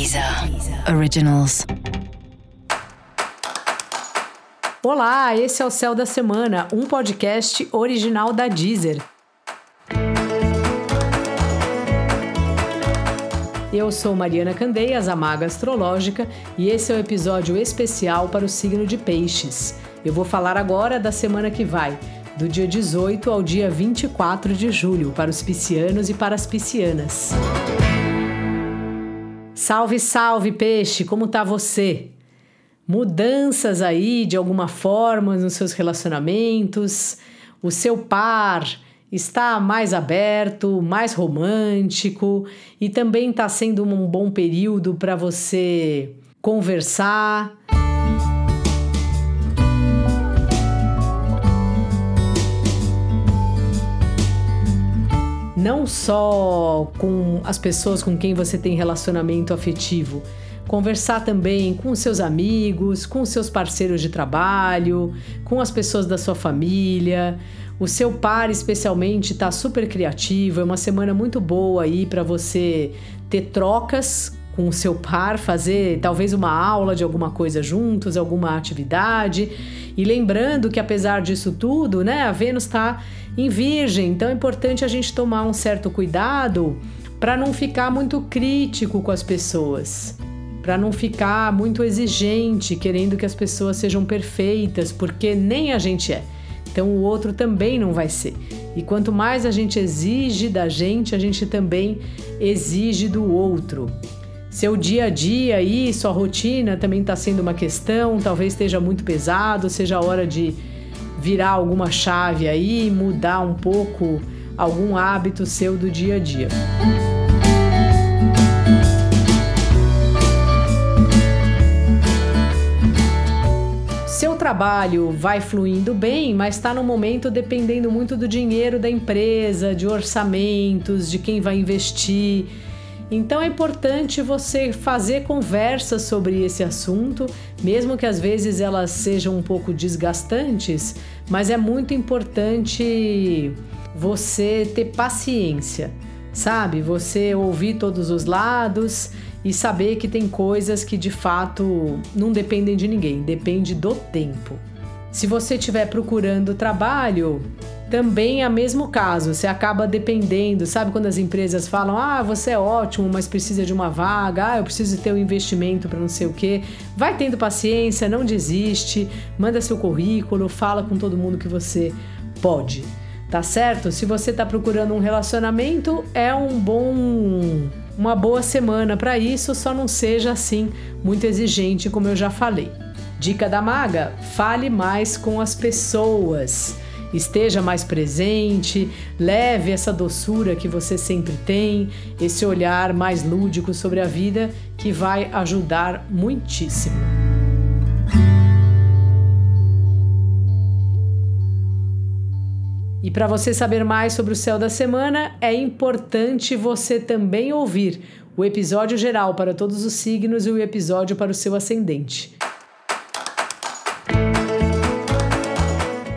Deezer Originals. Olá, esse é o Céu da Semana, um podcast original da Deezer. Eu sou Mariana Candeias, a Maga Astrológica, e esse é o um episódio especial para o signo de Peixes. Eu vou falar agora da semana que vai, do dia 18 ao dia 24 de julho, para os piscianos e para as piscianas. Salve, salve, peixe! Como tá você? Mudanças aí de alguma forma nos seus relacionamentos? O seu par está mais aberto, mais romântico e também está sendo um bom período para você conversar, não só com as pessoas com quem você tem relacionamento afetivo, conversar também com seus amigos, com seus parceiros de trabalho, com as pessoas da sua família. O seu par, especialmente, está super criativo. É uma semana muito boa aí para você ter trocas com o seu par, fazer talvez uma aula de alguma coisa juntos, alguma atividade. E lembrando que apesar disso tudo, né, a Vênus está em Virgem, então é importante a gente tomar um certo cuidado para não ficar muito crítico com as pessoas, para não ficar muito exigente, querendo que as pessoas sejam perfeitas, porque nem a gente é. Então o outro também não vai ser. E quanto mais a gente exige da gente, a gente também exige do outro. Seu dia a dia aí, sua rotina também está sendo uma questão, talvez esteja muito pesado, seja a hora de virar alguma chave aí, mudar um pouco algum hábito seu do dia a dia. Seu trabalho vai fluindo bem, mas está no momento dependendo muito do dinheiro da empresa, de orçamentos, de quem vai investir. Então é importante você fazer conversas sobre esse assunto, mesmo que às vezes elas sejam um pouco desgastantes, mas é muito importante você ter paciência, sabe? Você ouvir todos os lados e saber que tem coisas que de fato não dependem de ninguém, depende do tempo. Se você estiver procurando trabalho, também é o mesmo caso, você acaba dependendo, sabe quando as empresas falam: "Ah, você é ótimo, mas precisa de uma vaga, ah, eu preciso ter um investimento para não sei o quê". Vai tendo paciência, não desiste, manda seu currículo, fala com todo mundo que você pode. Tá certo? Se você está procurando um relacionamento, é um bom uma boa semana para isso, só não seja assim muito exigente, como eu já falei. Dica da maga: fale mais com as pessoas esteja mais presente, leve essa doçura que você sempre tem, esse olhar mais lúdico sobre a vida que vai ajudar muitíssimo. E para você saber mais sobre o céu da semana, é importante você também ouvir o episódio geral para todos os signos e o episódio para o seu ascendente.